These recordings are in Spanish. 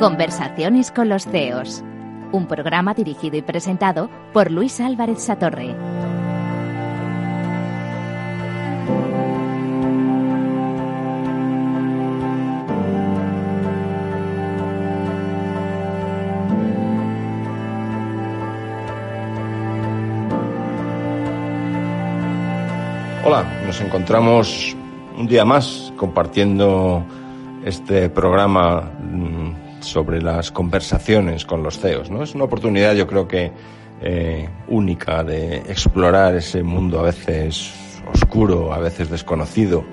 Conversaciones con los CEOs. Un programa dirigido y presentado por Luis Álvarez Satorre. Nos encontramos un día más compartiendo este programa mm, sobre las conversaciones con los CEOs. ¿no? Es una oportunidad, yo creo que eh, única de explorar ese mundo a veces oscuro, a veces desconocido,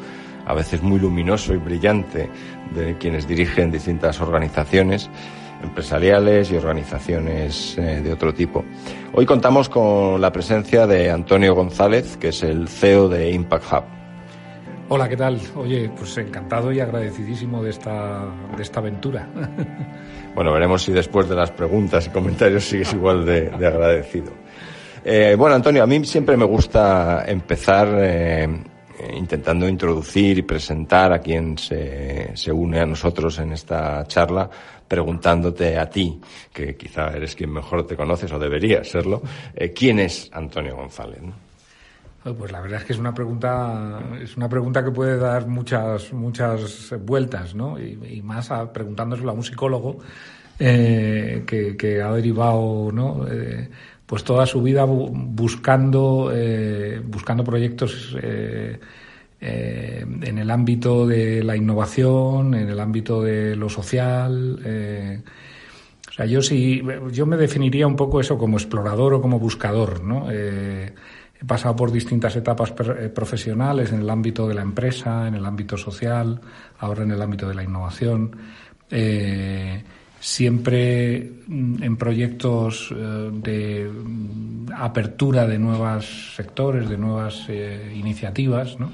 a veces muy luminoso y brillante de quienes dirigen distintas organizaciones empresariales y organizaciones eh, de otro tipo. Hoy contamos con la presencia de Antonio González, que es el CEO de Impact Hub. Hola, ¿qué tal? Oye, pues encantado y agradecidísimo de esta, de esta aventura. Bueno, veremos si después de las preguntas y comentarios sigues igual de, de agradecido. Eh, bueno, Antonio, a mí siempre me gusta empezar eh, intentando introducir y presentar a quien se, se une a nosotros en esta charla, preguntándote a ti, que quizá eres quien mejor te conoces o deberías serlo, eh, ¿quién es Antonio González? Pues la verdad es que es una pregunta, es una pregunta que puede dar muchas, muchas vueltas, ¿no? Y, más a, preguntándoselo a un psicólogo eh, que, ha derivado, ¿no? Eh, pues toda su vida buscando, eh, buscando proyectos eh, eh, en el ámbito de la innovación, en el ámbito de lo social. O sea, yo sí, yo me definiría un poco eso como explorador o como buscador, ¿no? He pasado por distintas etapas profesionales en el ámbito de la empresa, en el ámbito social, ahora en el ámbito de la innovación. Siempre mm, en proyectos de mm, apertura de nuevos sectores, de nuevas iniciativas, ¿no?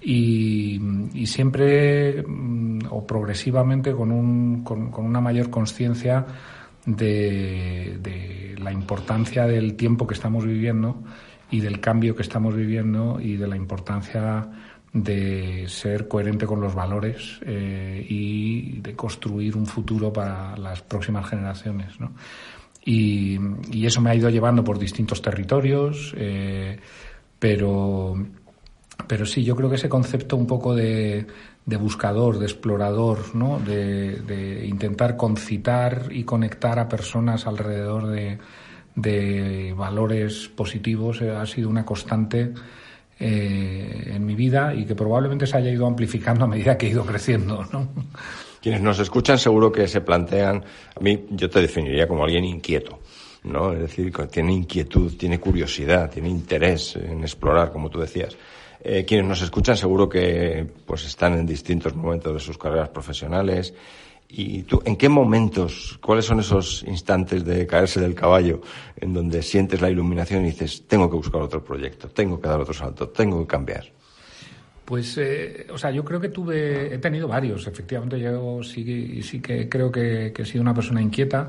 y, siempre mm, o progresivamente con, un, con, una mayor conciencia de, la importancia del tiempo que estamos viviendo y del cambio que estamos viviendo y de la importancia de ser coherente con los valores eh, y de construir un futuro para las próximas generaciones. Y, eso me ha ido llevando por distintos territorios, eh, pero pero sí, yo creo que ese concepto un poco de, buscador, de explorador, ¿no? De, intentar concitar y conectar a personas alrededor de, valores positivos eh, ha sido una constante eh, en mi vida y que probablemente se haya ido amplificando a medida que he ido creciendo, ¿no? Quienes nos escuchan seguro que se plantean, a mí yo te definiría como alguien inquieto. ¿no? Es decir, tiene inquietud, tiene curiosidad, tiene interés en explorar, como tú decías. Eh, quienes nos escuchan seguro que pues están en distintos momentos de sus carreras profesionales. ¿Y tú, en qué momentos, cuáles son esos instantes de caerse del caballo en donde sientes la iluminación y dices, tengo que buscar otro proyecto, tengo que dar otro salto, tengo que cambiar? Pues, eh, o sea, yo creo que tuve, he tenido varios, efectivamente, yo sí, sí que creo que, he sido una persona inquieta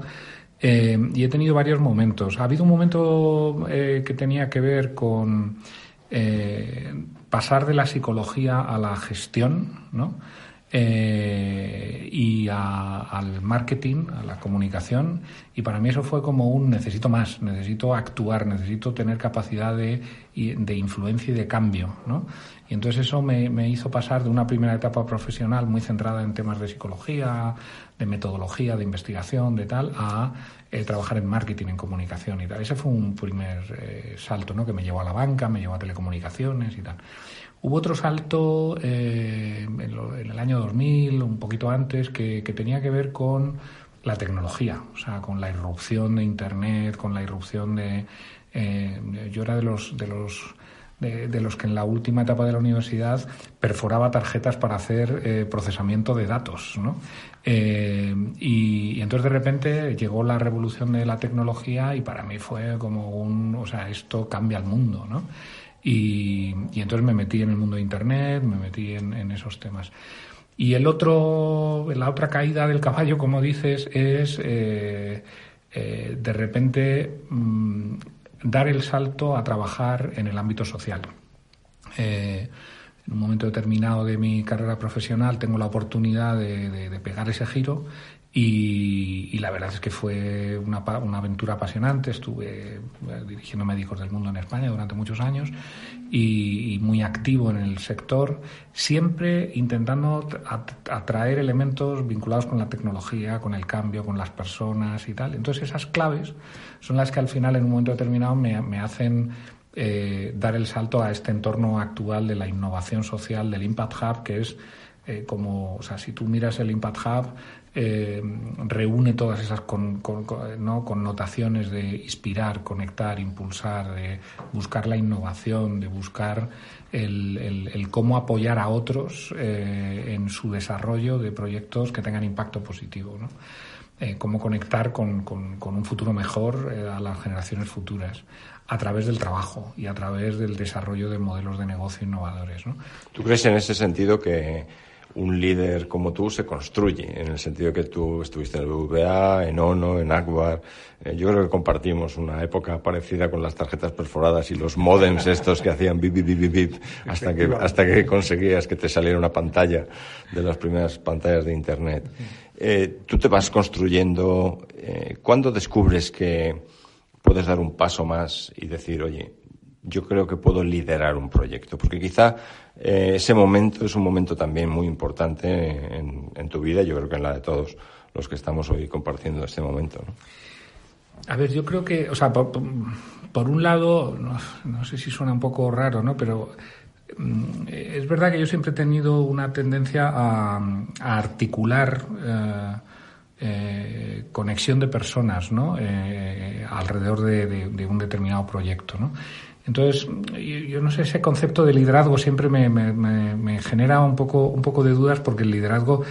eh, y he tenido varios momentos. Ha habido un momento que tenía que ver con pasar de la psicología a la gestión, ¿no? Eh, y al marketing, a la comunicación, y para mí eso fue como un necesito más, necesito actuar, necesito tener capacidad de, de influencia y de cambio, ¿no? Y entonces eso me, me, hizo pasar de una primera etapa profesional muy centrada en temas de psicología, de metodología, de investigación, de tal, a eh, trabajar en marketing, en comunicación y tal. Ese fue un primer eh, salto, ¿no? Que me llevó a la banca, me llevó a telecomunicaciones y tal. Hubo otro salto eh, en, el año 2000, un poquito antes, que, tenía que ver con la tecnología, o sea, con la irrupción de Internet, con la irrupción de... Eh, yo era de los, de los de, los que en la última etapa de la universidad perforaba tarjetas para hacer eh, procesamiento de datos, ¿no? y, y, entonces de repente llegó la revolución de la tecnología y para mí fue como un, o sea, esto cambia el mundo, ¿no? Y, entonces me metí en el mundo de Internet, me metí en, esos temas. Y el otro, la otra caída del caballo, como dices, es eh, eh, de repente mm, dar el salto a trabajar en el ámbito social. Eh, en un momento determinado de mi carrera profesional tengo la oportunidad de pegar ese giro y, la verdad es que fue una, una, aventura apasionante. Estuve eh, dirigiendo médicos del mundo en España durante muchos años y, muy activo en el sector, siempre intentando atraer elementos vinculados con la tecnología, con el cambio, con las personas y tal. Entonces esas claves son las que al final en un momento determinado me, hacen eh, dar el salto a este entorno actual de la innovación social, del Impact Hub, que es eh, como, o sea, si tú miras el Impact Hub, eh, reúne todas esas connotaciones de inspirar, conectar, impulsar, de buscar la innovación, de buscar el, cómo apoyar a otros eh, en su desarrollo de proyectos que tengan impacto positivo. ¿no? Eh, cómo conectar con, un futuro mejor a las generaciones futuras a través del trabajo y a través del desarrollo de modelos de negocio innovadores. ¿no? ¿Tú crees en ese sentido que un líder como tú se construye, en el sentido que tú estuviste en el BBVA, en ONO, en Akbar. Eh, yo creo que compartimos una época parecida con las tarjetas perforadas y los modems estos que hacían bip, bip, bip, bip, hasta que, hasta que conseguías que te saliera una pantalla de las primeras pantallas de Internet. Eh, tú te vas construyendo. Eh, ¿Cuándo descubres que puedes dar un paso más y decir, oye, yo creo que puedo liderar un proyecto, porque quizá eh, ese momento es un momento también muy importante en, tu vida, yo creo que en la de todos los que estamos hoy compartiendo este momento. A ver, yo creo que, o sea, por, un lado, no, sé si suena un poco raro, ¿no? Pero mm, es verdad que yo siempre he tenido una tendencia a, articular eh, eh, conexión de personas, ¿no? alrededor de, de, un determinado proyecto, ¿no? Entonces, yo, no sé, ese concepto de liderazgo siempre me, genera un poco, un poco de dudas porque el liderazgo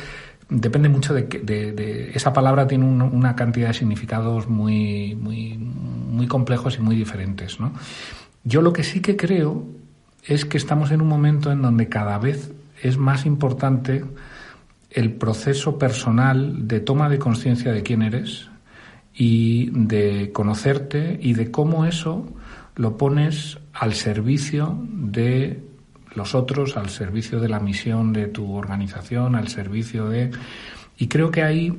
depende mucho de, de, esa palabra tiene una cantidad de significados muy, muy, muy complejos y muy diferentes, ¿no? Yo lo que sí que creo es que estamos en un momento en donde cada vez es más importante el proceso personal de toma de conciencia de quién eres y de conocerte y de cómo eso lo pones al servicio de los otros, al servicio de la misión de tu organización, al servicio de... Y creo que ahí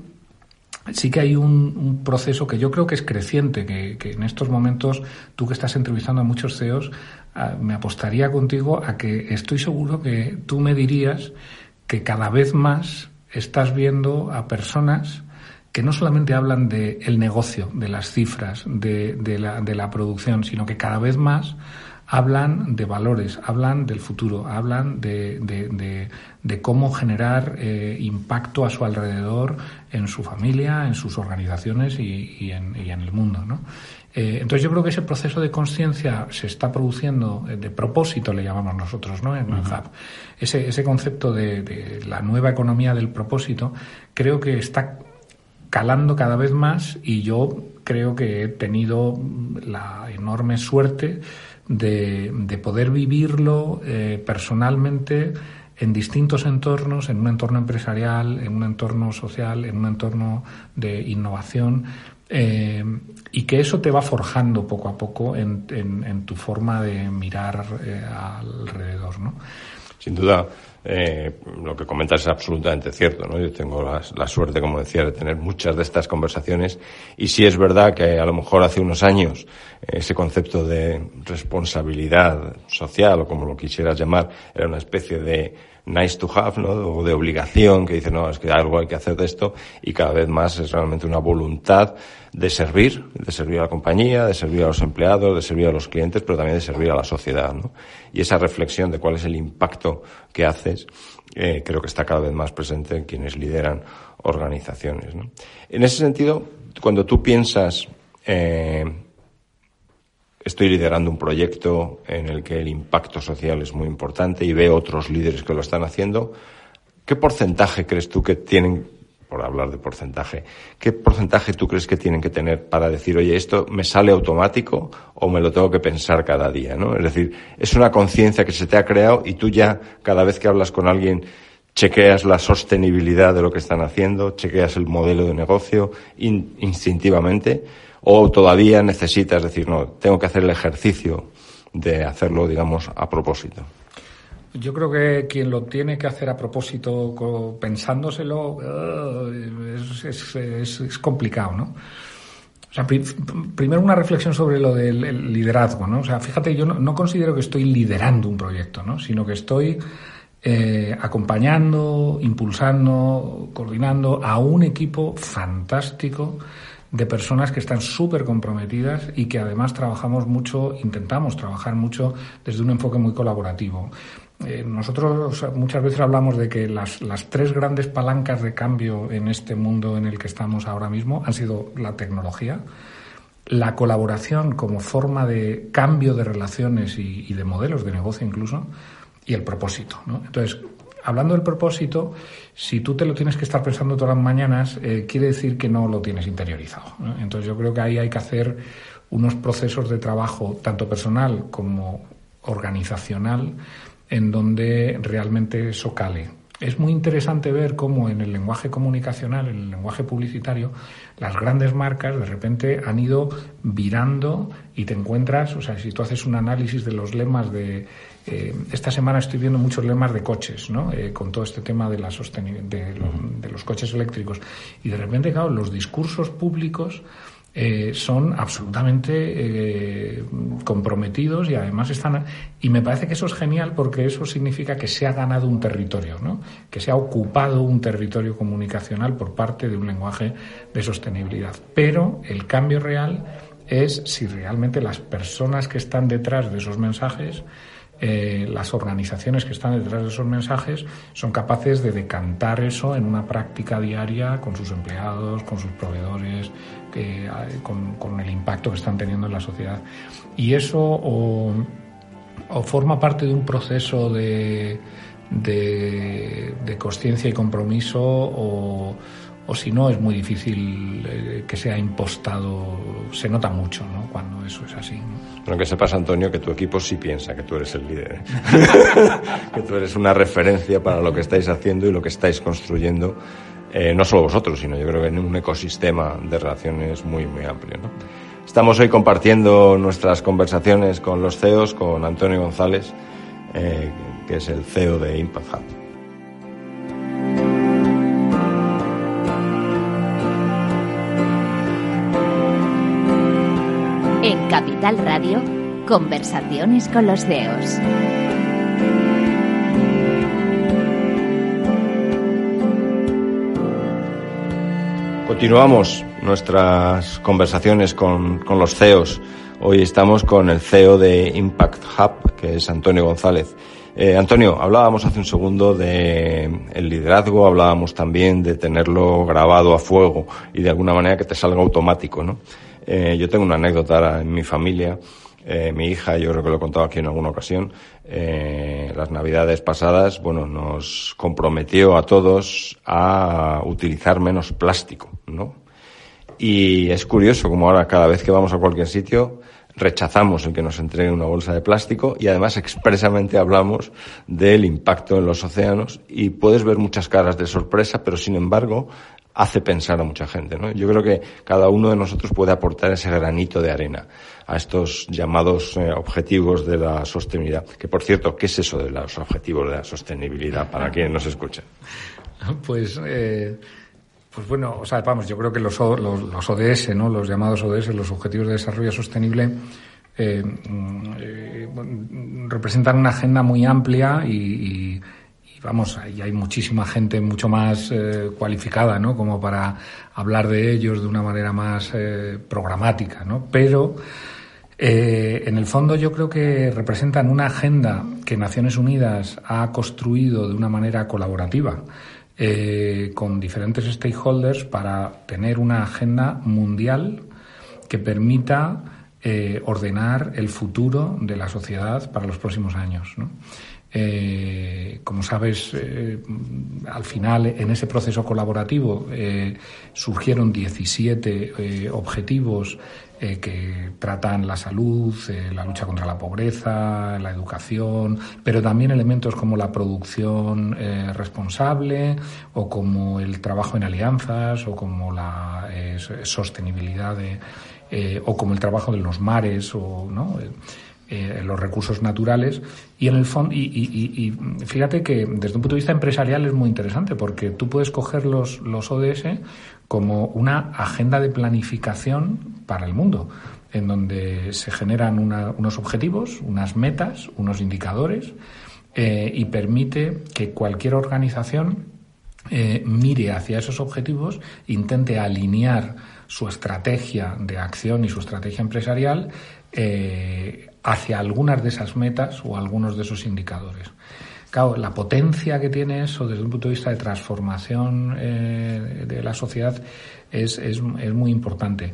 sí que hay un, proceso que yo creo que es creciente, que, en estos momentos, tú que estás entrevistando a muchos CEOs, ah, me apostaría contigo a que estoy seguro que tú me dirías que cada vez más estás viendo a personas que no solamente hablan del el negocio, de las cifras, de, de, la, de la producción, sino que cada vez más hablan de valores, hablan del futuro, hablan de, de, de cómo generar eh, impacto a su alrededor en su familia, en sus organizaciones y, y, en, y en, el mundo. ¿no? Eh, entonces yo creo que ese proceso de conciencia se está produciendo, eh, de propósito le llamamos nosotros ¿no? en Manhub. Ese, ese concepto de, de la nueva economía del propósito creo que está calando cada vez más y yo creo que he tenido la enorme suerte de, de poder vivirlo eh, personalmente en distintos entornos, en un entorno empresarial, en un entorno social, en un entorno de innovación, eh, y que eso te va forjando poco a poco en, en, tu forma de mirar eh, alrededor, ¿no? Sin duda, eh, lo que comentas es absolutamente cierto, ¿no? Yo tengo la, suerte, como decía, de tener muchas de estas conversaciones y sí es verdad que a lo mejor hace unos años ese concepto de responsabilidad social o como lo quisieras llamar era una especie de nice to have, ¿no? O de obligación que dice, no, es que algo hay que hacer de esto y cada vez más es realmente una voluntad de servir, de servir a la compañía, de servir a los empleados, de servir a los clientes, pero también de servir a la sociedad, ¿no? Y esa reflexión de cuál es el impacto que haces, eh, creo que está cada vez más presente en quienes lideran organizaciones, ¿no? En ese sentido, cuando tú piensas, eh, estoy liderando un proyecto en el que el impacto social es muy importante y veo otros líderes que lo están haciendo. ¿Qué porcentaje crees tú que tienen, por hablar de porcentaje, qué porcentaje tú crees que tienen que tener para decir, oye, esto me sale automático o me lo tengo que pensar cada día, ¿no? Es decir, es una conciencia que se te ha creado y tú ya, cada vez que hablas con alguien, chequeas la sostenibilidad de lo que están haciendo, chequeas el modelo de negocio instintivamente, o todavía necesitas decir, no, tengo que hacer el ejercicio de hacerlo, digamos, a propósito. Yo creo que quien lo tiene que hacer a propósito, pensándoselo, eh, es, complicado, ¿no? O sea, primero una reflexión sobre lo del liderazgo, ¿no? O sea, fíjate, yo no, considero que estoy liderando un proyecto, ¿no? Sino que estoy eh, acompañando, impulsando, coordinando a un equipo fantástico de personas que están súper comprometidas y que además trabajamos mucho, intentamos trabajar mucho desde un enfoque muy colaborativo. Eh, nosotros muchas veces hablamos de que las, las, tres grandes palancas de cambio en este mundo en el que estamos ahora mismo han sido la tecnología, la colaboración como forma de cambio de relaciones y, de modelos de negocio incluso, y el propósito. Entonces, hablando del propósito, si tú te lo tienes que estar pensando todas las mañanas, eh, quiere decir que no lo tienes interiorizado. Entonces, yo creo que ahí hay que hacer unos procesos de trabajo, tanto personal como organizacional, en donde realmente eso cale. Es muy interesante ver cómo en el lenguaje comunicacional, en el lenguaje publicitario, las grandes marcas de repente han ido virando y te encuentras, o sea, si tú haces un análisis de los lemas de... Eh, esta semana estoy viendo muchos lemas de coches, ¿no? Eh, con todo este tema de, la de, de los coches eléctricos. Y de repente, claro, los discursos públicos eh, son absolutamente comprometidos y además están y me parece que eso es genial porque eso significa que se ha ganado un territorio, ¿no? que se ha ocupado un territorio comunicacional por parte de un lenguaje de sostenibilidad. Pero el cambio real es si realmente las personas que están detrás de esos mensajes eh, las organizaciones que están detrás de esos mensajes son capaces de decantar eso en una práctica diaria con sus empleados, con sus proveedores, que, con, el impacto que están teniendo en la sociedad. Y eso o, forma parte de un proceso de, de, de conciencia y compromiso o o si no es muy difícil eh, que sea impostado, se nota mucho ¿no? cuando eso es así. Pero que sepas, Antonio, que tu equipo sí piensa que tú eres el líder, ¿eh? que tú eres una referencia para lo que estáis haciendo y lo que estáis construyendo, eh, no solo vosotros, sino yo creo que en un ecosistema de relaciones muy, muy amplio. ¿no? Estamos hoy compartiendo nuestras conversaciones con los CEOs, con Antonio González, que es el CEO de Impact Hub. Capital Radio, conversaciones con los CEOs. Continuamos nuestras conversaciones con, los CEOs. Hoy estamos con el CEO de Impact Hub, que es Antonio González. Eh, Antonio, hablábamos hace un segundo de el liderazgo, hablábamos también de tenerlo grabado a fuego y de alguna manera que te salga automático, ¿no? Eh, yo tengo una anécdota en mi familia. Eh, mi hija, yo creo que lo he contado aquí en alguna ocasión, eh, las navidades pasadas, bueno, nos comprometió a todos a utilizar menos plástico, ¿no? Y es curioso como ahora cada vez que vamos a cualquier sitio rechazamos el que nos entregue una bolsa de plástico y además expresamente hablamos del impacto en los océanos y puedes ver muchas caras de sorpresa, pero sin embargo hace pensar a mucha gente. ¿no? Yo creo que cada uno de nosotros puede aportar ese granito de arena a estos llamados eh, objetivos de la sostenibilidad. Que por cierto, ¿qué es eso de los objetivos de la sostenibilidad para quien nos escucha? Pues, eh, pues bueno, o sea, vamos, yo creo que los, ODS, ¿no? los llamados ODS, los Objetivos de Desarrollo Sostenible, eh, mm, representan una agenda muy amplia y vamos, ahí hay muchísima gente mucho más eh, cualificada, ¿no? Como para hablar de ellos de una manera más eh, programática, ¿no? Pero eh, en el fondo yo creo que representan una agenda que Naciones Unidas ha construido de una manera colaborativa con diferentes stakeholders para tener una agenda mundial que permita ordenar el futuro de la sociedad para los próximos años, ¿no? Eh, como sabes, eh, al final, en ese proceso colaborativo, eh, surgieron 17 objetivos que tratan la salud, la lucha contra la pobreza, la educación, pero también elementos como la producción responsable o como el trabajo en alianzas o como la sostenibilidad o como el trabajo de los mares o no eh, los recursos naturales y en el fondo y, fíjate que desde un punto de vista empresarial es muy interesante porque tú puedes coger los, los ODS como una agenda de planificación para el mundo en donde se generan unos objetivos, unas metas, unos indicadores eh, y permite que cualquier organización eh, mire hacia esos objetivos, intente alinear su estrategia de acción y su estrategia empresarial hacia algunas de esas metas o algunos de esos indicadores. Claro, la potencia que tiene eso desde un punto de vista de transformación eh, de la sociedad es, es, muy importante.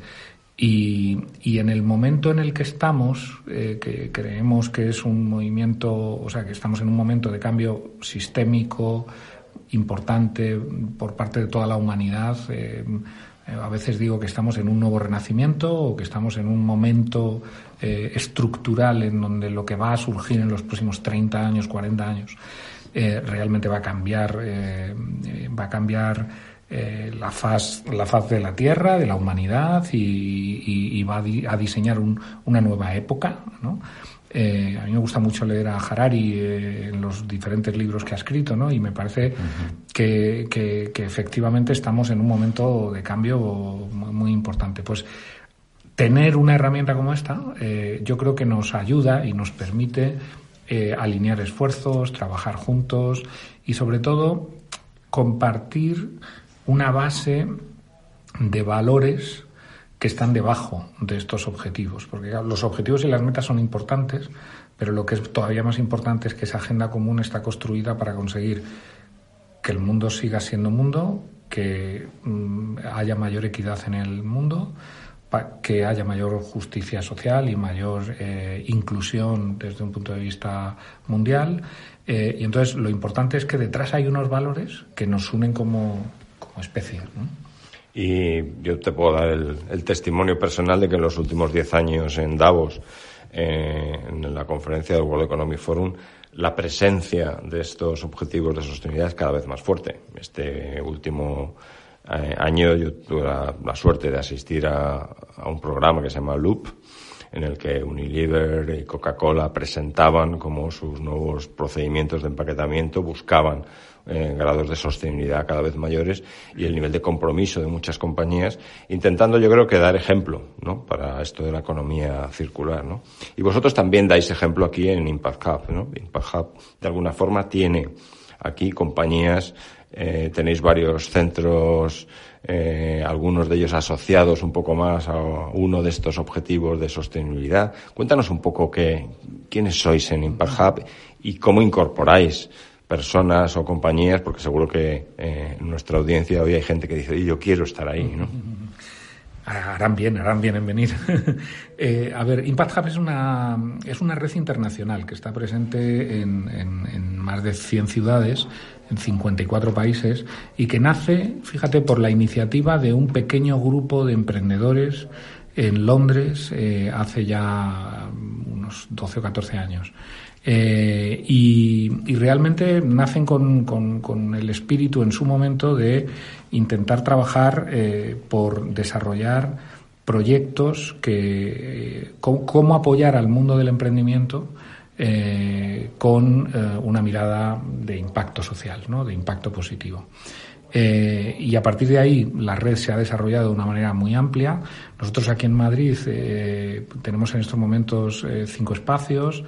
Y, y, en el momento en el que estamos, eh, que creemos que es un movimiento, o sea, que estamos en un momento de cambio sistémico importante por parte de toda la humanidad, eh, a veces digo que estamos en un nuevo renacimiento o que estamos en un momento eh, estructural en donde lo que va a surgir en los próximos 30 años, 40 años, eh, realmente va a cambiar, va a cambiar la, faz, la faz de la Tierra, de la humanidad y, va a, diseñar una nueva época. ¿no? Eh, a mí me gusta mucho leer a Harari eh, en los diferentes libros que ha escrito, ¿no? Y me parece que, efectivamente estamos en un momento de cambio muy, importante. Pues tener una herramienta como esta, eh, yo creo que nos ayuda y nos permite alinear esfuerzos, trabajar juntos y sobre todo compartir una base de valores que están debajo de estos objetivos, porque los objetivos y las metas son importantes, pero lo que es todavía más importante es que esa agenda común está construida para conseguir que el mundo siga siendo mundo, que mm, haya mayor equidad en el mundo, que haya mayor justicia social y mayor eh, inclusión desde un punto de vista mundial. Eh, y entonces lo importante es que detrás hay unos valores que nos unen como, como especie. Y yo te puedo dar el, testimonio personal de que en los últimos diez años en Davos, eh, en la conferencia del World Economic Forum, la presencia de estos objetivos de sostenibilidad es cada vez más fuerte. Este último eh, año yo tuve la, suerte de asistir a, a, un programa que se llama Loop, en el que Unilever y Coca-Cola presentaban como sus nuevos procedimientos de empaquetamiento buscaban grados de sostenibilidad cada vez mayores y el nivel de compromiso de muchas compañías, intentando yo creo que dar ejemplo ¿no? para esto de la economía circular. ¿no? Y vosotros también dais ejemplo aquí en Impact Hub. ¿no? Impact Hub de alguna forma tiene aquí compañías, eh, tenéis varios centros, eh, algunos de ellos asociados un poco más a uno de estos objetivos de sostenibilidad. Cuéntanos un poco qué, quiénes sois en Impact Hub y cómo incorporáis personas o compañías, porque seguro que eh, en nuestra audiencia hoy hay gente que dice, yo quiero estar ahí, ¿no? Harán bien, harán bien en venir. eh, a ver, Impact Hub es una, es una red internacional que está presente en, en, más de 100 ciudades, en 54 países, y que nace, fíjate, por la iniciativa de un pequeño grupo de emprendedores en Londres eh, hace ya unos 12 o 14 años. Eh, y, realmente nacen con, el espíritu en su momento de intentar trabajar eh, por desarrollar proyectos que eh, cómo, apoyar al mundo del emprendimiento con una mirada de impacto social, ¿no? de impacto positivo. y a partir de ahí la red se ha desarrollado de una manera muy amplia. Nosotros aquí en Madrid tenemos en estos momentos cinco espacios.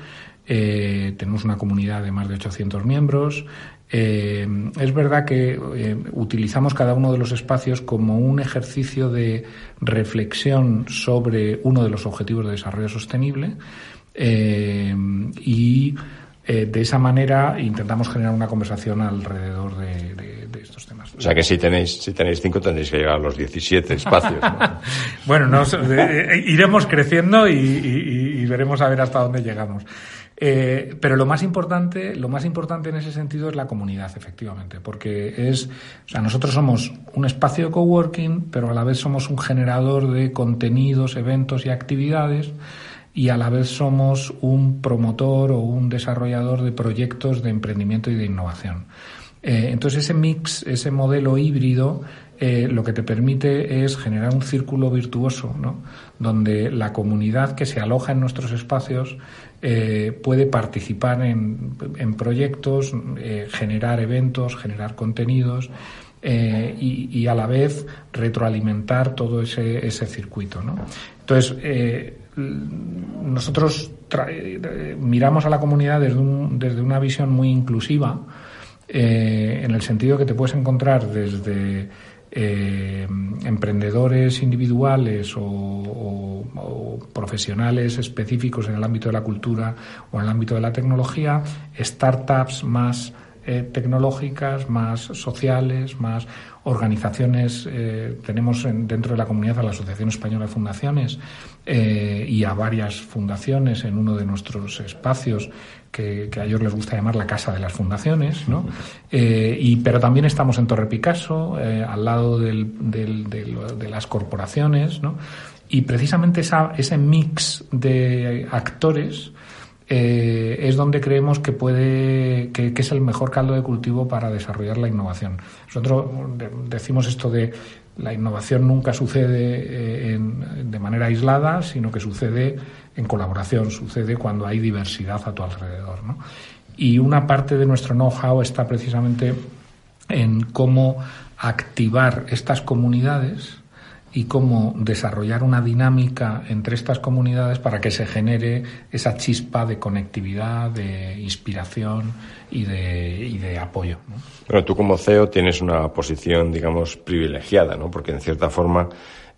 Eh, tenemos una comunidad de más de 800 miembros. Eh, es verdad que eh, utilizamos cada uno de los espacios como un ejercicio de reflexión sobre uno de los objetivos de desarrollo sostenible y de esa manera intentamos generar una conversación alrededor de, estos temas. O sea que si tenéis, si tenéis cinco tendréis que llegar a los 17 espacios. bueno, iremos creciendo y veremos a ver hasta dónde llegamos. Eh, pero lo más importante, lo más importante en ese sentido es la comunidad, efectivamente, porque es, o sea, nosotros somos un espacio de coworking, pero a la vez somos un generador de contenidos, eventos y actividades y a la vez somos un promotor o un desarrollador de proyectos de emprendimiento y de innovación. Eh, entonces ese mix, ese modelo híbrido, eh, lo que te permite es generar un círculo virtuoso, ¿no? donde la comunidad que se aloja en nuestros espacios eh, puede participar en, proyectos, generar eventos, generar contenidos y, a la vez retroalimentar todo ese, ese circuito. ¿no? Entonces, nosotros miramos a la comunidad desde, desde una visión muy inclusiva, eh, en el sentido que te puedes encontrar desde eh, emprendedores individuales o, profesionales específicos en el ámbito de la cultura o en el ámbito de la tecnología, startups más eh, tecnológicas, más sociales, más organizaciones. tenemos dentro de la comunidad a la Asociación Española de Fundaciones y a varias fundaciones en uno de nuestros espacios que, a ellos les gusta llamar la casa de las fundaciones, ¿no? Eh, y, pero también estamos en Torre Picasso, eh, al lado del, de las corporaciones, ¿no? Y precisamente esa, ese mix de actores eh, es donde creemos que puede que, es el mejor caldo de cultivo para desarrollar la innovación. Nosotros decimos esto de la innovación nunca sucede de manera aislada, sino que sucede en colaboración, sucede cuando hay diversidad a tu alrededor. ¿no? Y una parte de nuestro know-how está precisamente en cómo activar estas comunidades y cómo desarrollar una dinámica entre estas comunidades para que se genere esa chispa de conectividad, de inspiración y de, y de apoyo. ¿no? Bueno, tú como CEO tienes una posición, digamos, privilegiada, ¿no? Porque en cierta forma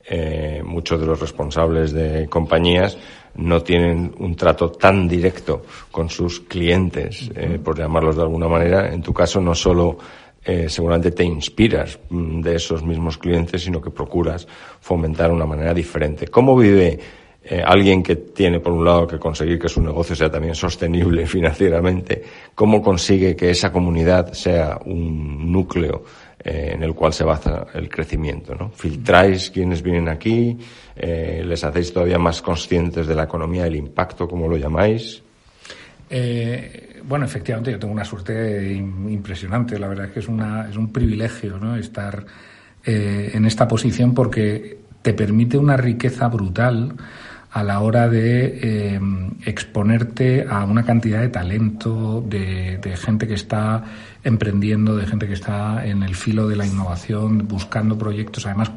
eh, muchos de los responsables de compañías no tienen un trato tan directo con sus clientes, eh, por llamarlos de alguna manera. En tu caso, no solo eh, seguramente te inspiras mm, de esos mismos clientes, sino que procuras fomentar una manera diferente. ¿Cómo vive eh, alguien que tiene, por un lado, que conseguir que su negocio sea también sostenible financieramente? ¿Cómo consigue que esa comunidad sea un núcleo eh, en el cual se basa el crecimiento. ¿no? Filtráis quienes vienen aquí, eh, les hacéis todavía más conscientes de la economía, del impacto, como lo llamáis. Eh, bueno, efectivamente, yo tengo una suerte impresionante. La verdad es que es, una, es un privilegio ¿no? estar en esta posición porque te permite una riqueza brutal a la hora de exponerte a una cantidad de talento, de, gente que está emprendiendo, de gente que está en el filo de la innovación, buscando proyectos, además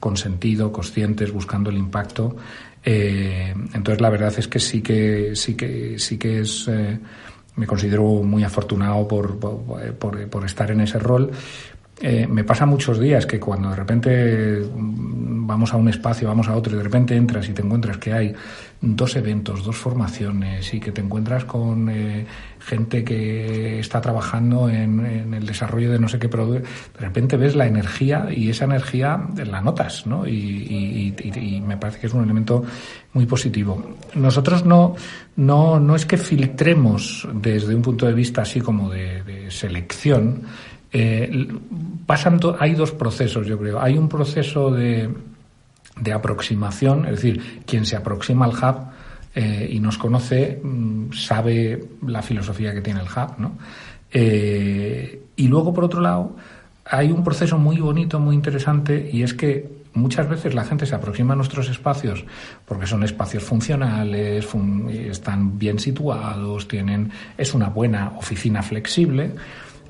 con sentido, conscientes, buscando el impacto. Eh, entonces la verdad es que sí que sí que sí que es eh, me considero muy afortunado por, por, por, estar en ese rol. Eh, me pasa muchos días que cuando de repente vamos a un espacio, vamos a otro y de repente entras y te encuentras que hay dos eventos, dos formaciones y que te encuentras con eh, gente que está trabajando en, el desarrollo de no sé qué producto, de repente ves la energía y esa energía la notas, ¿no? Y, me parece que es un elemento muy positivo. Nosotros no, no, no es que filtremos desde un punto de vista así como de, selección, eh, pasan hay dos procesos, yo creo. Hay un proceso de de aproximación, es decir, quien se aproxima al hub eh, y nos conoce mm, sabe la filosofía que tiene el hub, ¿no? Eh, y luego, por otro lado, hay un proceso muy bonito, muy interesante, y es que muchas veces la gente se aproxima a nuestros espacios porque son espacios funcionales, están bien situados, tienen, es una buena oficina flexible,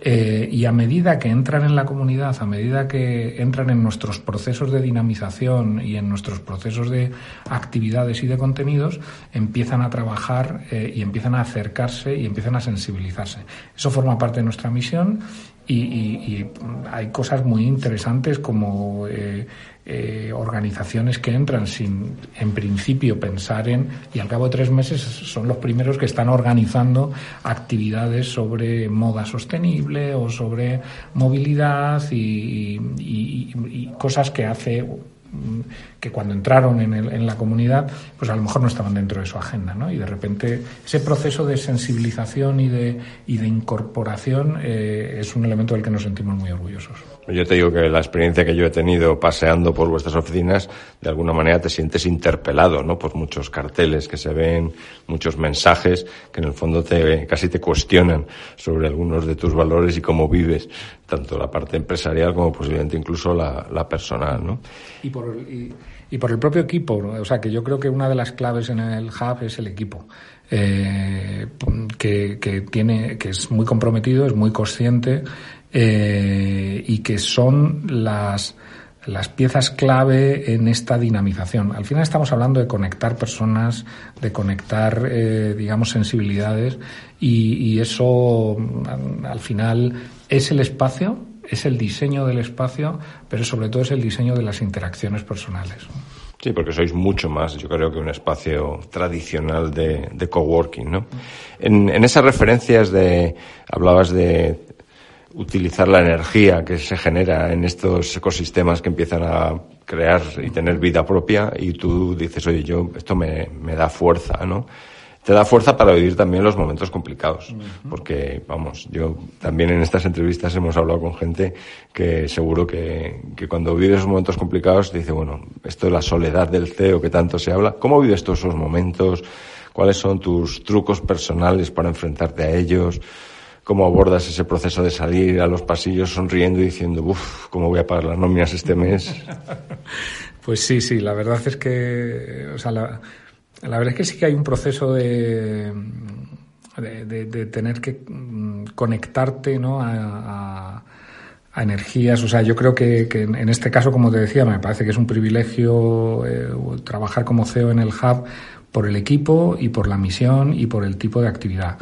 eh, y a medida que entran en la comunidad, a medida que entran en nuestros procesos de dinamización y en nuestros procesos de actividades y de contenidos, empiezan a trabajar eh, y empiezan a acercarse y empiezan a sensibilizarse. Eso forma parte de nuestra misión y, hay cosas muy interesantes como eh, eh, organizaciones que entran sin, en principio, pensar en, y al cabo de tres meses son los primeros que están organizando actividades sobre moda sostenible o sobre movilidad y, cosas que hace que cuando entraron en, el, en, la comunidad, pues a lo mejor no estaban dentro de su agenda, ¿no? Y de repente ese proceso de sensibilización y de, y de incorporación eh, es un elemento del que nos sentimos muy orgullosos. Yo te digo que la experiencia que yo he tenido paseando por vuestras oficinas, de alguna manera te sientes interpelado, ¿no? Por muchos carteles que se ven, muchos mensajes que en el fondo te, casi te cuestionan sobre algunos de tus valores y cómo vives, tanto la parte empresarial como posiblemente incluso la, la personal, ¿no? Y por, y, y por el propio equipo, o sea, que yo creo que una de las claves en el hub es el equipo. Eh, que, que, tiene, que es muy comprometido, es muy consciente eh, y que son las, las piezas clave en esta dinamización. Al final estamos hablando de conectar personas, de conectar, eh, digamos, sensibilidades y, eso al final es el espacio, es el diseño del espacio, pero sobre todo es el diseño de las interacciones personales. Sí, porque sois mucho más, yo creo que un espacio tradicional de, de coworking, ¿no? En, en esas referencias de, hablabas de utilizar la energía que se genera en estos ecosistemas que empiezan a crear y tener vida propia y tú dices, oye, yo, esto me, me da fuerza, ¿no? Te da fuerza para vivir también los momentos complicados. Porque, vamos, yo también en estas entrevistas hemos hablado con gente que seguro que, que cuando vives esos momentos complicados te dice, bueno, esto es la soledad del CEO que tanto se habla. ¿Cómo vives tú esos momentos? ¿Cuáles son tus trucos personales para enfrentarte a ellos? Cómo abordas ese proceso de salir a los pasillos sonriendo y diciendo, uff, ¿cómo voy a pagar las nóminas este mes? Pues sí, sí, la verdad es que, o sea, la, verdad es que sí que hay un proceso de, de, tener que mm, conectarte ¿no? a, a, energías. O sea, yo creo que, que, en este caso, como te decía, me parece que es un privilegio eh, trabajar como CEO en el Hub por el equipo y por la misión y por el tipo de actividad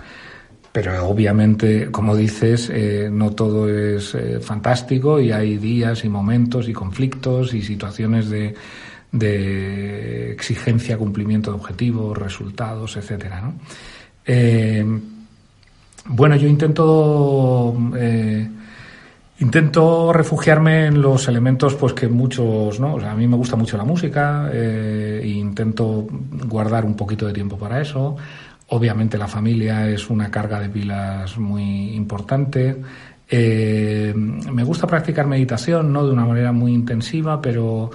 pero obviamente, como dices, eh, no todo es eh, fantástico y hay días y momentos y conflictos y situaciones de, exigencia, cumplimiento de objetivos, resultados, etcétera. ¿no? Eh, bueno, yo intento intento refugiarme en los elementos, pues que muchos, ¿no? O sea, a mí me gusta mucho la música e intento guardar un poquito de tiempo para eso. Obviamente la familia es una carga de pilas muy importante. Eh, me gusta practicar meditación, no de una manera muy intensiva, pero,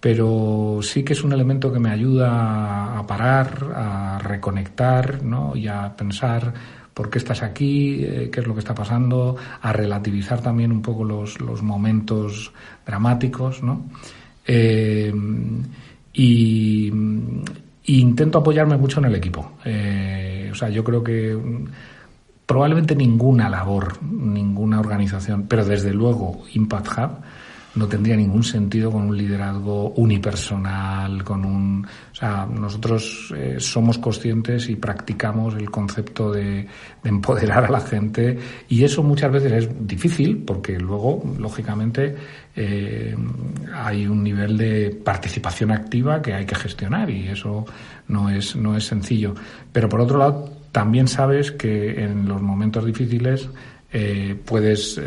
pero sí que es un elemento que me ayuda a parar, a reconectar ¿no? y a pensar por qué estás aquí, eh, qué es lo que está pasando, a relativizar también un poco los, los momentos dramáticos. ¿no? Eh, y, y intento apoyarme mucho en el equipo. Eh, o sea, yo creo que probablemente ninguna labor, ninguna organización, pero desde luego Impact Hub no tendría ningún sentido con un liderazgo unipersonal, con un, o sea, nosotros eh, somos conscientes y practicamos el concepto de, de, empoderar a la gente y eso muchas veces es difícil porque luego, lógicamente, eh, hay un nivel de participación activa que hay que gestionar y eso no es, no es sencillo. Pero por otro lado, también sabes que en los momentos difíciles eh, puedes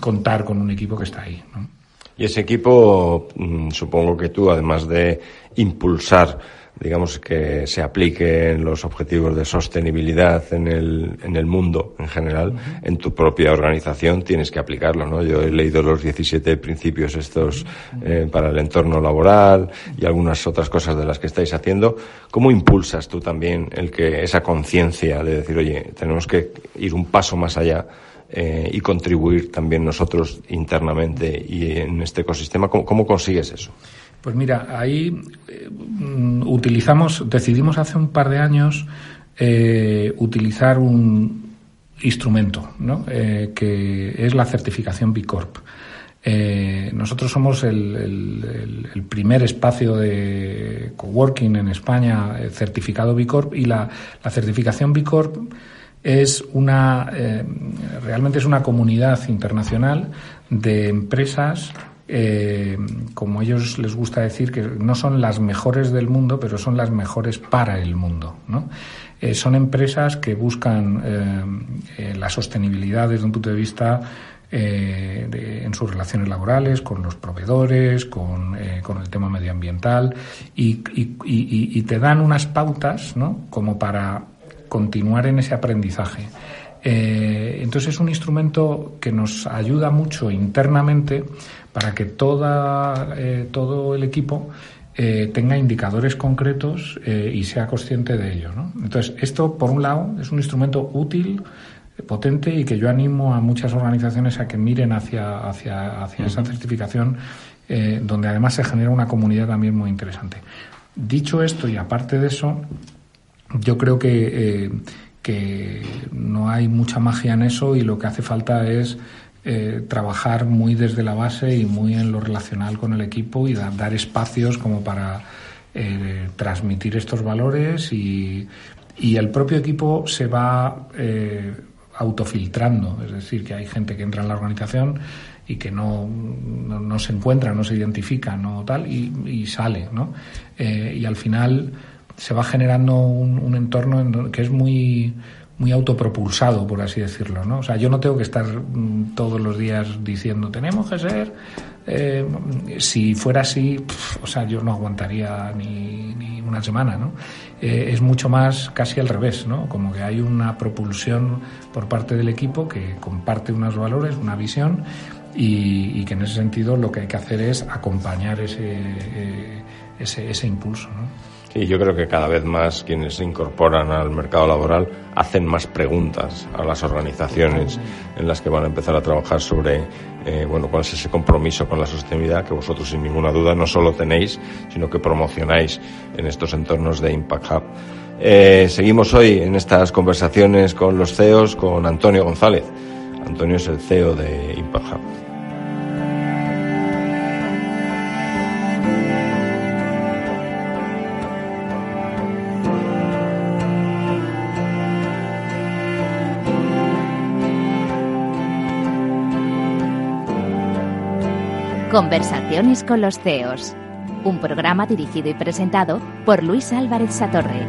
contar con un equipo que está ahí. ¿no? Y ese equipo, mm, supongo que tú, además de impulsar, digamos, que se apliquen los objetivos de sostenibilidad en el, en el mundo en general, uh -huh. en tu propia organización tienes que aplicarlo, ¿no? Yo he leído los 17 principios estos eh, para el entorno laboral y algunas otras cosas de las que estáis haciendo. ¿Cómo impulsas tú también el que esa conciencia de decir, oye, tenemos que ir un paso más allá eh, y contribuir también nosotros internamente y en este ecosistema. ¿Cómo, cómo consigues eso? Pues mira, ahí eh, utilizamos, decidimos hace un par de años eh, utilizar un instrumento, ¿no? Que es la certificación B Corp. Nosotros somos el, primer espacio de coworking en España certificado B Corp y la, la certificación B es una eh, realmente es una comunidad internacional de empresas eh, como ellos les gusta decir que no son las mejores del mundo pero son las mejores para el mundo ¿no? eh, son empresas que buscan eh, la sostenibilidad desde un punto de vista en sus relaciones laborales, con los proveedores, con, con el tema medioambiental y, te dan unas pautas ¿no? como para continuar en ese aprendizaje. Eh, entonces es un instrumento que nos ayuda mucho internamente para que toda, todo el equipo tenga indicadores concretos y sea consciente de ello. ¿no? Entonces, esto, por un lado, es un instrumento útil potente y que yo animo a muchas organizaciones a que miren hacia, hacia, hacia esa certificación, eh, donde además se genera una comunidad también muy interesante. Dicho esto, y aparte de eso, yo creo que, eh, que no hay mucha magia en eso y lo que hace falta es eh, trabajar muy desde la base y muy en lo relacional con el equipo y dar espacios como para transmitir estos valores y, y el propio equipo se va autofiltrando, es decir, que hay gente que entra en la organización y que no, no, se encuentra, no se identifica, no tal, y, sale, ¿no? Eh, y al final se va generando un, entorno que es muy muy autopropulsado, por así decirlo, ¿no? O sea, yo no tengo que estar mm, todos los días diciendo tenemos que ser. Eh, si fuera así, o sea, yo no aguantaría ni, ni una semana, ¿no? Eh, es mucho más casi al revés, ¿no? Como que hay una propulsión por parte del equipo que comparte unos valores, una visión y, que en ese sentido lo que hay que hacer es acompañar ese, eh, ese, ese impulso. Y yo creo que cada vez más quienes se incorporan al mercado laboral hacen más preguntas a las organizaciones en las que van a empezar a trabajar sobre eh, bueno, cuál es ese compromiso con la sostenibilidad que vosotros sin ninguna duda no solo tenéis, sino que promocionáis en estos entornos de Impact Hub. Eh, seguimos hoy en estas conversaciones con los CEOs con Antonio González. Antonio es el CEO de Impact Hub. Conversaciones con los CEOs. Un programa dirigido y presentado por Luis Álvarez Satorre.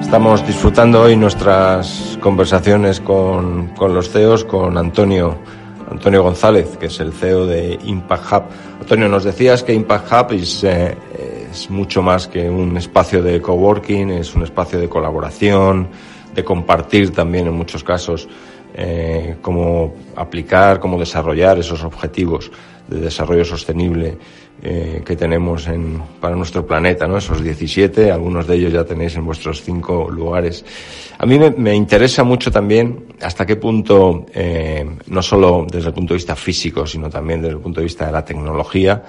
Estamos disfrutando hoy nuestras conversaciones con, con los CEOs, con Antonio, Antonio González, que es el CEO de Impact Hub. Antonio, nos decías que Impact Hub es, es mucho más que un espacio de coworking, es un espacio de colaboración, de compartir también en muchos casos eh, cómo aplicar, cómo desarrollar esos objetivos de desarrollo sostenible eh, que tenemos en, para nuestro planeta, ¿no? Esos 17, algunos de ellos ya tenéis en vuestros cinco lugares. A mí me, interesa mucho también hasta qué punto, eh, no solo desde el punto de vista físico, sino también desde el punto de vista de la tecnología,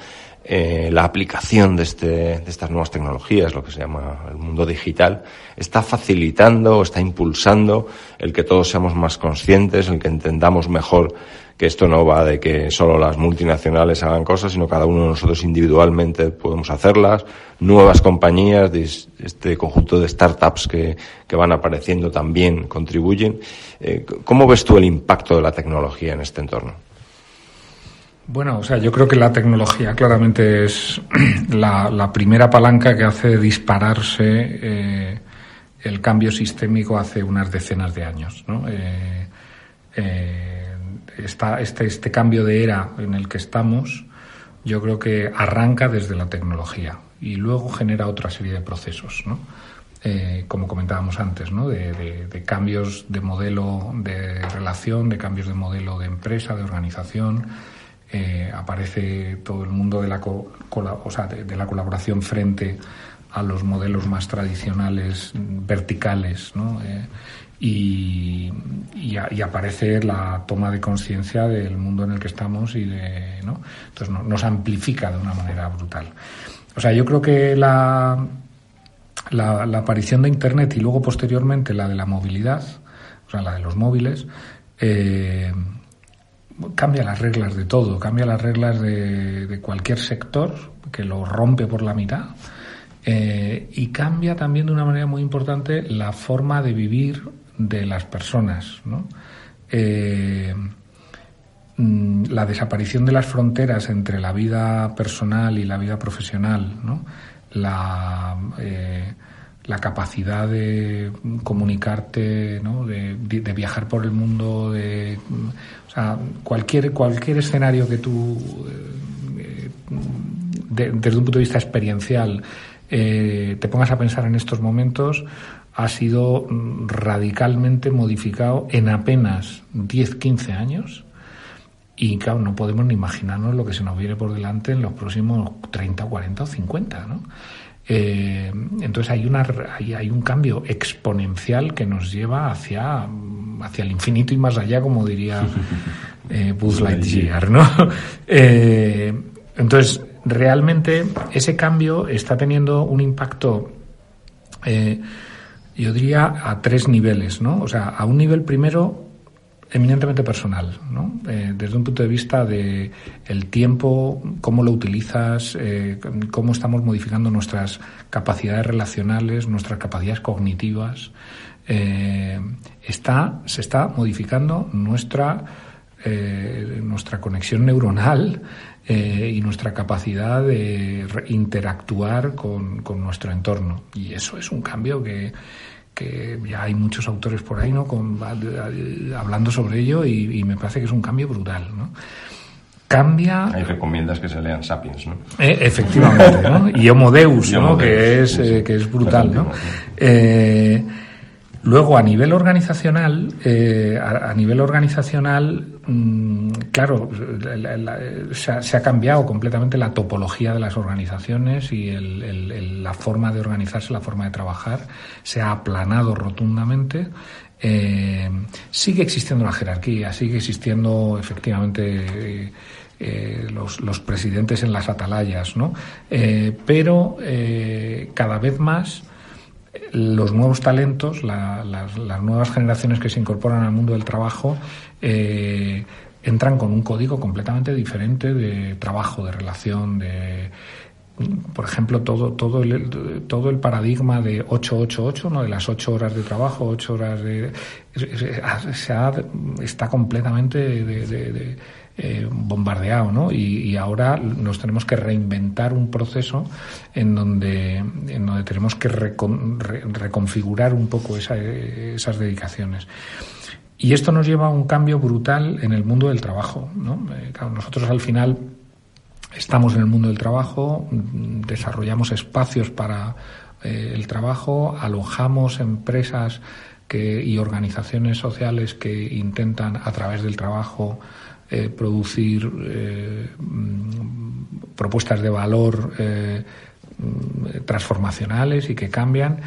eh, la aplicación de, este, de estas nuevas tecnologías, lo que se llama el mundo digital, está facilitando, está impulsando el que todos seamos más conscientes, el que entendamos mejor que esto no va de que solo las multinacionales hagan cosas, sino cada uno de nosotros individualmente podemos hacerlas, nuevas compañías, este conjunto de startups que, que van apareciendo también contribuyen. Eh, ¿Cómo ves tú el impacto de la tecnología en este entorno? Bueno, o sea, yo creo que la tecnología claramente es la, primera palanca que hace dispararse eh, el cambio sistémico hace unas decenas de años. ¿no? Eh, eh, este, este cambio de era en el que estamos, yo creo que arranca desde la tecnología y luego genera otra serie de procesos, ¿no? como comentábamos antes, ¿no? De, cambios de modelo de relación, de cambios de modelo de empresa, de organización, eh, aparece todo el mundo de la, o sea, de, la colaboración frente a los modelos más tradicionales verticales, ¿no? Eh, y, y, aparece la toma de conciencia del mundo en el que estamos y de, ¿no? Entonces nos amplifica de una manera brutal. O sea, yo creo que la, la, la, aparición de Internet y luego posteriormente la de la movilidad, o sea, la de los móviles, eh, cambia las reglas de todo, cambia las reglas de, cualquier sector, que lo rompe por la mitad, eh, y cambia también de una manera muy importante la forma de vivir de las personas. Eh, mm, la desaparición de las fronteras entre la vida personal y la vida profesional, la, eh, la capacidad de comunicarte, ¿no? de, viajar por el mundo, de, o sea, cualquier, cualquier escenario que tú, eh, desde un punto de vista experiencial, eh, te pongas a pensar en estos momentos, ha sido radicalmente modificado en apenas 10-15 años. Y claro, no podemos ni imaginarnos lo que se nos viene por delante en los próximos 30, 40 o 50, ¿no? Eh, entonces hay, una, hay, un cambio exponencial que nos lleva hacia, hacia el infinito y más allá, como diría eh, Buzz Lightyear, ¿no? Eh, entonces, realmente ese cambio está teniendo un impacto, yo diría, a tres niveles, ¿no? O sea, a un nivel primero eminentemente personal, ¿no? Eh, desde un punto de vista de el tiempo, cómo lo utilizas, eh, cómo estamos modificando nuestras capacidades relacionales, nuestras capacidades cognitivas, eh, está se está modificando nuestra nuestra conexión neuronal y nuestra capacidad de interactuar con, con nuestro entorno y eso es un cambio que que ya hay muchos autores por ahí ¿no? Con, hablando sobre ello y, me parece que es un cambio brutal. ¿no? Cambia. Ahí recomiendas que se lean Sapiens, ¿no? Eh, efectivamente, ¿no? Y Homo Deus, ¿no? que, es, eh, que es brutal, ¿no? Eh, luego, a nivel organizacional, a, nivel organizacional, mm, claro, se, ha, cambiado completamente la topología de las organizaciones y la forma de organizarse, la forma de trabajar, se ha aplanado rotundamente. Eh, sigue existiendo la jerarquía, sigue existiendo efectivamente eh, los, presidentes en las atalayas, ¿no? Eh, pero cada vez más los nuevos talentos, las, las, nuevas generaciones que se incorporan al mundo del trabajo, entran con un código completamente diferente de trabajo, de relación, de por ejemplo, todo, todo, el, todo el paradigma de 888, ¿no? de las 8 horas de trabajo, 8 horas de. Se está completamente de, eh, bombardeado, ¿no? Y, ahora nos tenemos que reinventar un proceso en donde, en donde tenemos que reconfigurar un poco esas dedicaciones. Y esto nos lleva a un cambio brutal en el mundo del trabajo. ¿no? Eh, nosotros al final estamos en el mundo del trabajo, desarrollamos espacios para eh, el trabajo, alojamos empresas y organizaciones sociales que intentan a través del trabajo eh, producir mm, propuestas de valor mm, transformacionales y que cambian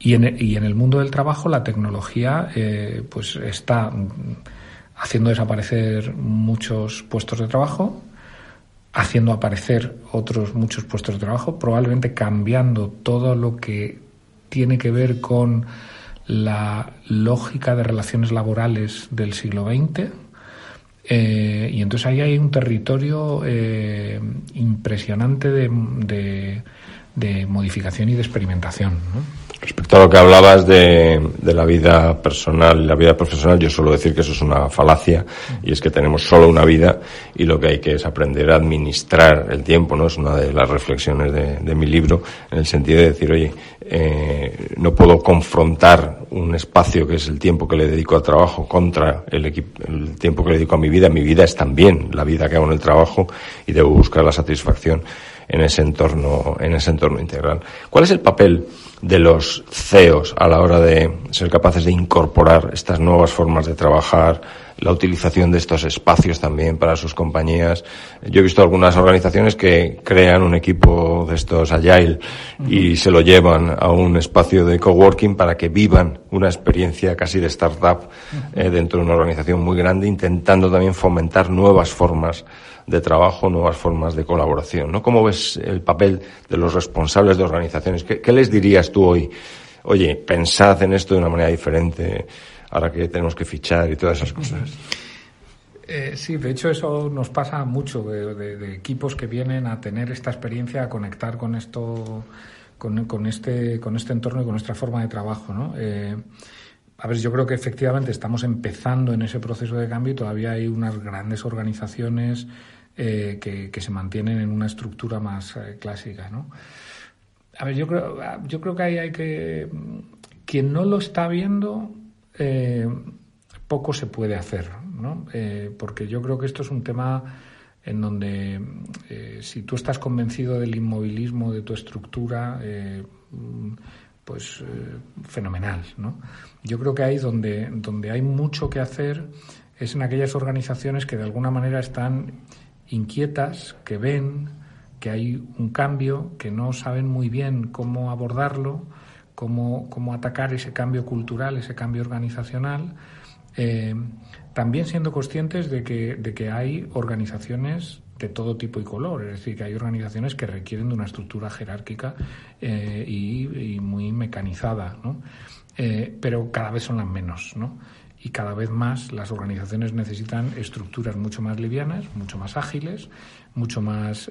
y en, y en el mundo del trabajo la tecnología eh, pues está haciendo desaparecer muchos puestos de trabajo, haciendo aparecer otros muchos puestos de trabajo, probablemente cambiando todo lo que tiene que ver con la lógica de relaciones laborales del siglo XX. Eh, y entonces ahí hay un territorio eh, impresionante de, de, modificación y de experimentación. ¿no? Respecto a lo que hablabas de, la vida personal y la vida profesional, yo suelo decir que eso es una falacia y es que tenemos solo una vida y lo que hay que es aprender a administrar el tiempo, ¿no? Es una de las reflexiones de, de mi libro en el sentido de decir, oye, eh, no puedo confrontar un espacio que es el tiempo que le dedico al trabajo contra el, el tiempo que le dedico a mi vida. Mi vida es también la vida que hago en el trabajo y debo buscar la satisfacción en ese entorno, en ese entorno integral. ¿Cuál es el papel de los CEOs a la hora de ser capaces de incorporar estas nuevas formas de trabajar, la utilización de estos espacios también para sus compañías. Yo he visto algunas organizaciones que crean un equipo de estos agile y se lo llevan a un espacio de coworking para que vivan una experiencia casi de startup eh, dentro de una organización muy grande, intentando también fomentar nuevas formas de trabajo, nuevas formas de colaboración. ¿no? ¿Cómo ves el papel de los responsables de organizaciones? ¿Qué, les dirías tú hoy? Oye, pensad en esto de una manera diferente ahora que tenemos que fichar y todas esas cosas. Eh, sí, de hecho eso nos pasa mucho de, equipos que vienen a tener esta experiencia, a conectar con esto, con, este, con este entorno y con nuestra forma de trabajo, ¿no? Eh, a ver, yo creo que efectivamente estamos empezando en ese proceso de cambio y todavía hay unas grandes organizaciones eh, que, se mantienen en una estructura más clásica, ¿no? A ver, yo creo, yo creo que ahí hay que... Quien no lo está viendo, eh, poco se puede hacer, ¿no? Eh, porque yo creo que esto es un tema en donde eh, si tú estás convencido del inmovilismo de tu estructura, pues fenomenal, ¿no? Yo creo que ahí donde, donde hay mucho que hacer es en aquellas organizaciones que de alguna manera están inquietas, que ven que hay un cambio, que no saben muy bien cómo abordarlo, cómo, cómo atacar ese cambio cultural, ese cambio organizacional, eh, también siendo conscientes de que, de que hay organizaciones de todo tipo y color, es decir, que hay organizaciones que requieren de una estructura jerárquica eh, y, muy mecanizada, ¿no? Eh, pero cada vez son las menos, ¿no? y cada vez más las organizaciones necesitan estructuras mucho más livianas, mucho más ágiles, mucho más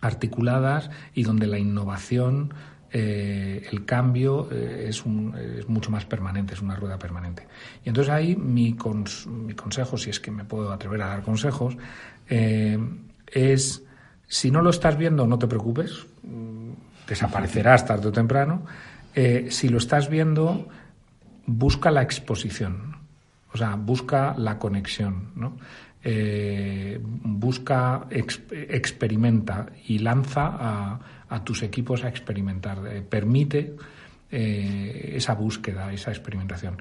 articuladas y donde la innovación, eh, el cambio eh, es, mucho más permanente, es una rueda permanente. Y entonces ahí mi, consejo, si es que me puedo atrever a dar consejos, es, si no lo estás viendo, no te preocupes, mm, desaparecerás tarde o temprano. si lo estás viendo, busca la exposición, o sea, busca la conexión, ¿no? Eh, busca, experimenta y lanza a, tus equipos a experimentar, eh, permite eh, esa búsqueda, esa experimentación.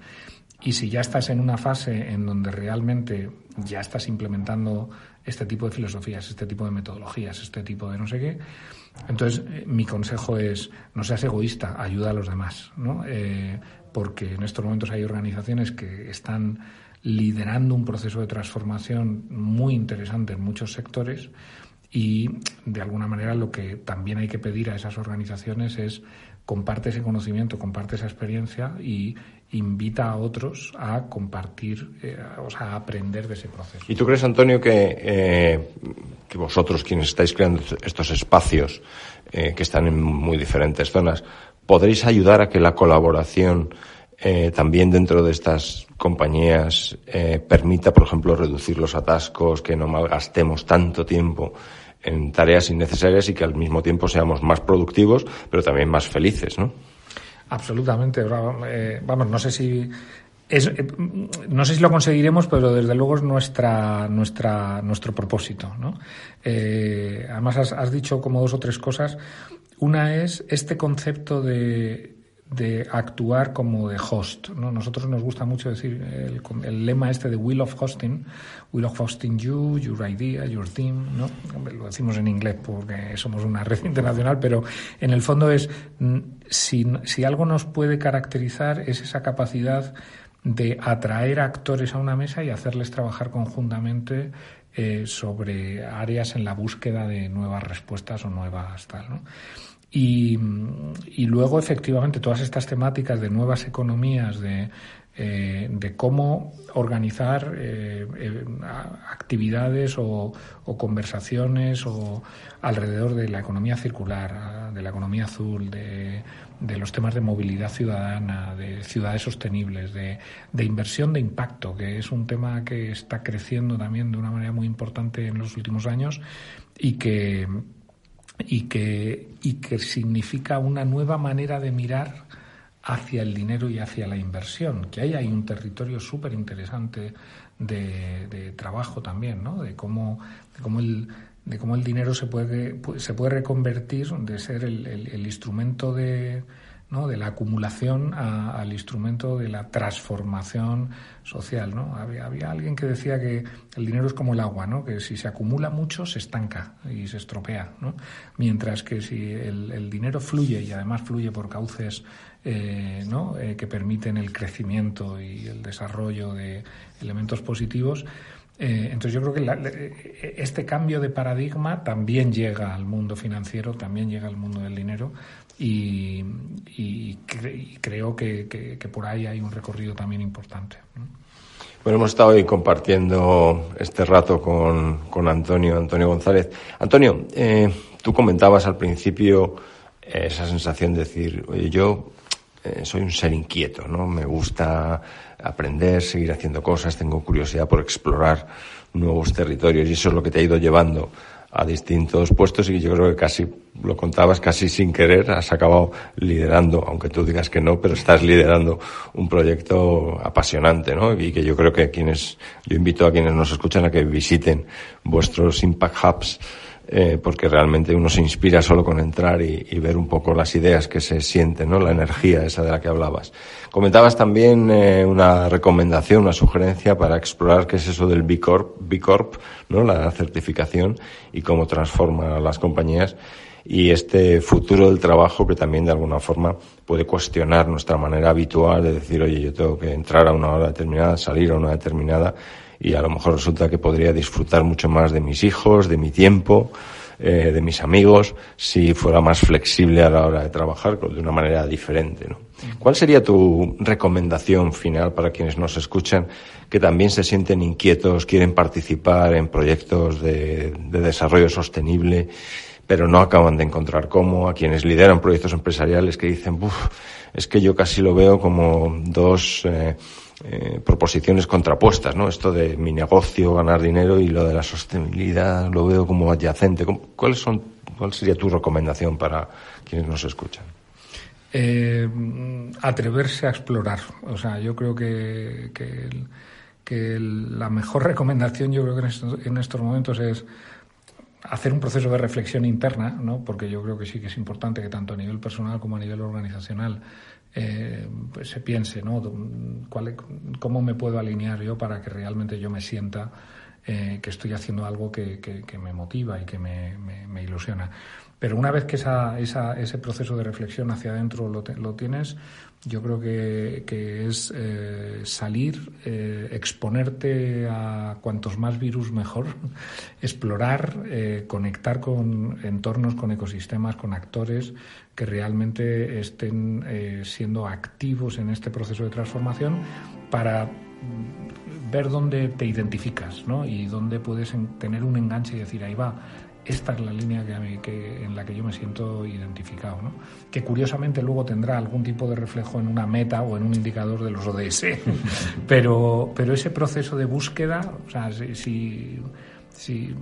Y si ya estás en una fase en donde realmente ya estás implementando este tipo de filosofías, este tipo de metodologías, este tipo de no sé qué, entonces mi consejo es no seas egoísta, ayuda a los demás, ¿no? porque en estos momentos hay organizaciones que están liderando un proceso de transformación muy interesante en muchos sectores y de alguna manera lo que también hay que pedir a esas organizaciones es comparte ese conocimiento, comparte esa experiencia y invita a otros a compartir, eh, o sea, a aprender de ese proceso. ¿Y tú crees, Antonio, que, eh, que vosotros, quienes estáis creando estos espacios eh, que están en muy diferentes zonas, podréis ayudar a que la colaboración eh, también dentro de estas compañías eh, permita, por ejemplo, reducir los atascos, que no malgastemos tanto tiempo en tareas innecesarias y que al mismo tiempo seamos más productivos, pero también más felices, ¿no? Absolutamente. Eh, vamos, no sé si es, no sé si lo conseguiremos, pero desde luego es nuestra, nuestra, nuestro propósito. ¿no? además, has, dicho como dos o tres cosas. Una es este concepto de, de actuar como de host. ¿no? Nosotros nos gusta mucho decir el, lema este de Will of Hosting, Will of Hosting You, Your Idea, Your Team. ¿no? Lo decimos en inglés porque somos una red internacional, pero en el fondo es, mm, si, si algo nos puede caracterizar es esa capacidad de atraer actores a una mesa y hacerles trabajar conjuntamente eh, sobre áreas en la búsqueda de nuevas respuestas o nuevas tal. ¿no? Y, luego, efectivamente, todas estas temáticas de nuevas economías, de, eh, de cómo organizar eh, actividades o, conversaciones o alrededor de la economía circular, de la economía azul, de, de los temas de movilidad ciudadana, de ciudades sostenibles, de, inversión de impacto, que es un tema que está creciendo también de una manera muy importante en los últimos años y que, y que, y que significa una nueva manera de mirar hacia el dinero y hacia la inversión, que ahí hay un territorio súper interesante de, trabajo también, ¿no? de cómo, de cómo el de cómo el dinero se puede, se puede reconvertir de ser el, instrumento de, ¿no? de la acumulación al instrumento de la transformación social. ¿no? Había, había, alguien que decía que el dinero es como el agua, ¿no? que si se acumula mucho se estanca y se estropea, ¿no? mientras que si el, dinero fluye y además fluye por cauces eh, ¿no? Eh, que permiten el crecimiento y el desarrollo de elementos positivos, eh, entonces yo creo que eh, este cambio de paradigma también llega al mundo financiero, también llega al mundo del dinero y, creo que, por ahí hay un recorrido también importante. Bueno, hemos estado hoy compartiendo este rato con, Antonio, Antonio González. Antonio, eh, tú comentabas al principio esa sensación de decir, oye, yo soy un ser inquieto, ¿no? Me gusta aprender, seguir haciendo cosas, tengo curiosidad por explorar nuevos territorios y eso es lo que te ha ido llevando a distintos puestos y yo creo que casi, lo contabas casi sin querer, has acabado liderando, aunque tú digas que no, pero estás liderando un proyecto apasionante, ¿no? Y que yo creo que quienes, yo invito a quienes nos escuchan a que visiten vuestros Impact Hubs, eh, porque realmente uno se inspira solo con entrar y, y, ver un poco las ideas que se sienten, ¿no? La energía esa de la que hablabas. Comentabas también eh, una recomendación, una sugerencia para explorar qué es eso del B Corp, B Corp, ¿no? La certificación y cómo transforma las compañías y este futuro del trabajo que también de alguna forma puede cuestionar nuestra manera habitual de decir, oye, yo tengo que entrar a una hora determinada, salir a una determinada y a lo mejor resulta que podría disfrutar mucho más de mis hijos, de mi tiempo, eh, de mis amigos, si fuera más flexible a la hora de trabajar de una manera diferente. ¿no? ¿Cuál sería tu recomendación final para quienes nos escuchan que también se sienten inquietos, quieren participar en proyectos de, de desarrollo sostenible, pero no acaban de encontrar cómo? A quienes lideran proyectos empresariales que dicen, Buf, es que yo casi lo veo como dos eh, eh, proposiciones contrapuestas, ¿no? Esto de mi negocio, ganar dinero y lo de la sostenibilidad lo veo como adyacente. ¿Cuáles son, ¿Cuál sería tu recomendación para quienes nos escuchan? Eh, atreverse a explorar. O sea, yo creo que, que, que la mejor recomendación, yo creo que en estos, en estos momentos es hacer un proceso de reflexión interna, ¿no? porque yo creo que sí que es importante que tanto a nivel personal como a nivel organizacional eh, pues se piense ¿no? ¿Cuál, cómo me puedo alinear yo para que realmente yo me sienta eh, que estoy haciendo algo que, que, me motiva y que me, me ilusiona. Pero una vez que esa, esa, ese proceso de reflexión hacia adentro lo, te, lo tienes, yo creo que, es eh, salir, eh, exponerte a cuantos más virus mejor, explorar, eh, conectar con entornos, con ecosistemas, con actores que realmente estén siendo activos en este proceso de transformación para ver dónde te identificas ¿no? y dónde puedes tener un enganche y decir, ahí va, esta es la línea que, a mí, que en la que yo me siento identificado, ¿no? que curiosamente luego tendrá algún tipo de reflejo en una meta o en un indicador de los ODS, pero, pero ese proceso de búsqueda, o sea, si, si, si,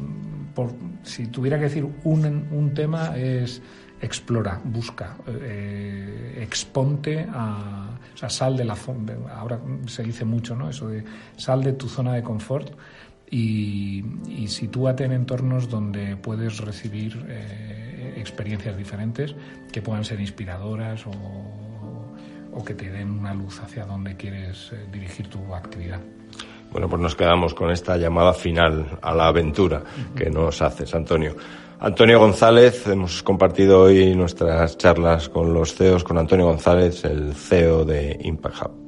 por, si tuviera que decir un, un tema es explora, busca, eh, exponte a, o sea, sal de la zona, ahora se dice mucho, ¿no? Eso de sal de tu zona de confort y, y sitúate en entornos donde puedes recibir eh, experiencias diferentes que puedan ser inspiradoras o, o, que te den una luz hacia donde quieres eh, dirigir tu actividad. Bueno, pues nos quedamos con esta llamada final a la aventura que nos haces, Antonio. Antonio González, hemos compartido hoy nuestras charlas con los CEOs, con Antonio González, el CEO de Impact Hub.